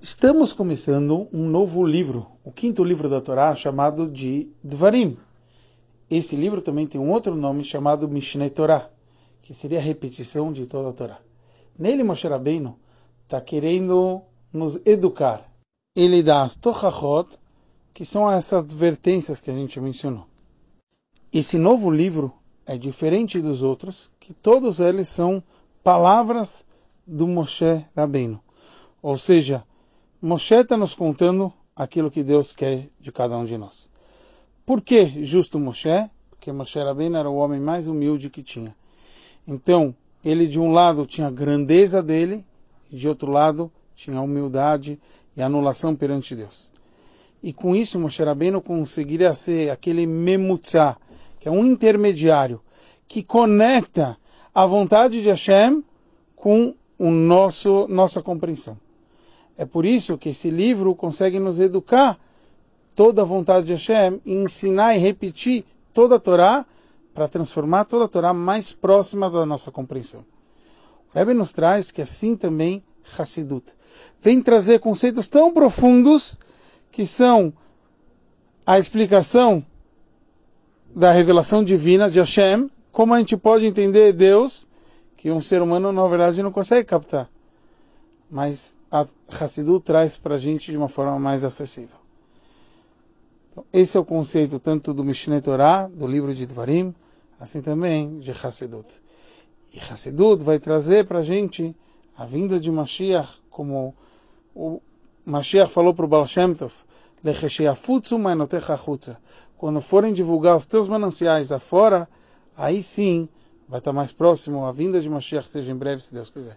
Estamos começando um novo livro, o quinto livro da Torá, chamado de Dvarim. Esse livro também tem um outro nome chamado Mishneh Torah, que seria a repetição de toda a Torá. Nele, Moshe Rabbeinu está querendo nos educar. Ele dá as Tochachot, que são essas advertências que a gente mencionou. Esse novo livro é diferente dos outros, que todos eles são palavras do Moshe Rabbeinu. Ou seja, Moshe está nos contando aquilo que Deus quer de cada um de nós. Por que justo Moshe? Porque Moshe Rabbeinu era o homem mais humilde que tinha. Então, ele de um lado tinha a grandeza dele, e de outro lado tinha a humildade e a anulação perante Deus. E com isso Moshe Rabbeinu conseguiria ser aquele memutzá, que é um intermediário, que conecta a vontade de Hashem com o nosso, nossa compreensão. É por isso que esse livro consegue nos educar toda a vontade de Hashem ensinar e repetir toda a Torá para transformar toda a Torá mais próxima da nossa compreensão. O Rebbe nos traz que assim também Hassidut vem trazer conceitos tão profundos que são a explicação da revelação divina de Hashem, como a gente pode entender Deus, que um ser humano na verdade não consegue captar mas a Hassidut traz para a gente de uma forma mais acessível. Então, esse é o conceito tanto do Mishneh Torah, do livro de Dvarim, assim também de Hassidut. E Hassidut vai trazer para a gente a vinda de Mashiach, como o Mashiach falou para o Baal Shem Tov, quando forem divulgar os teus mananciais afora, aí sim vai estar mais próximo a vinda de Mashiach, seja em breve, se Deus quiser.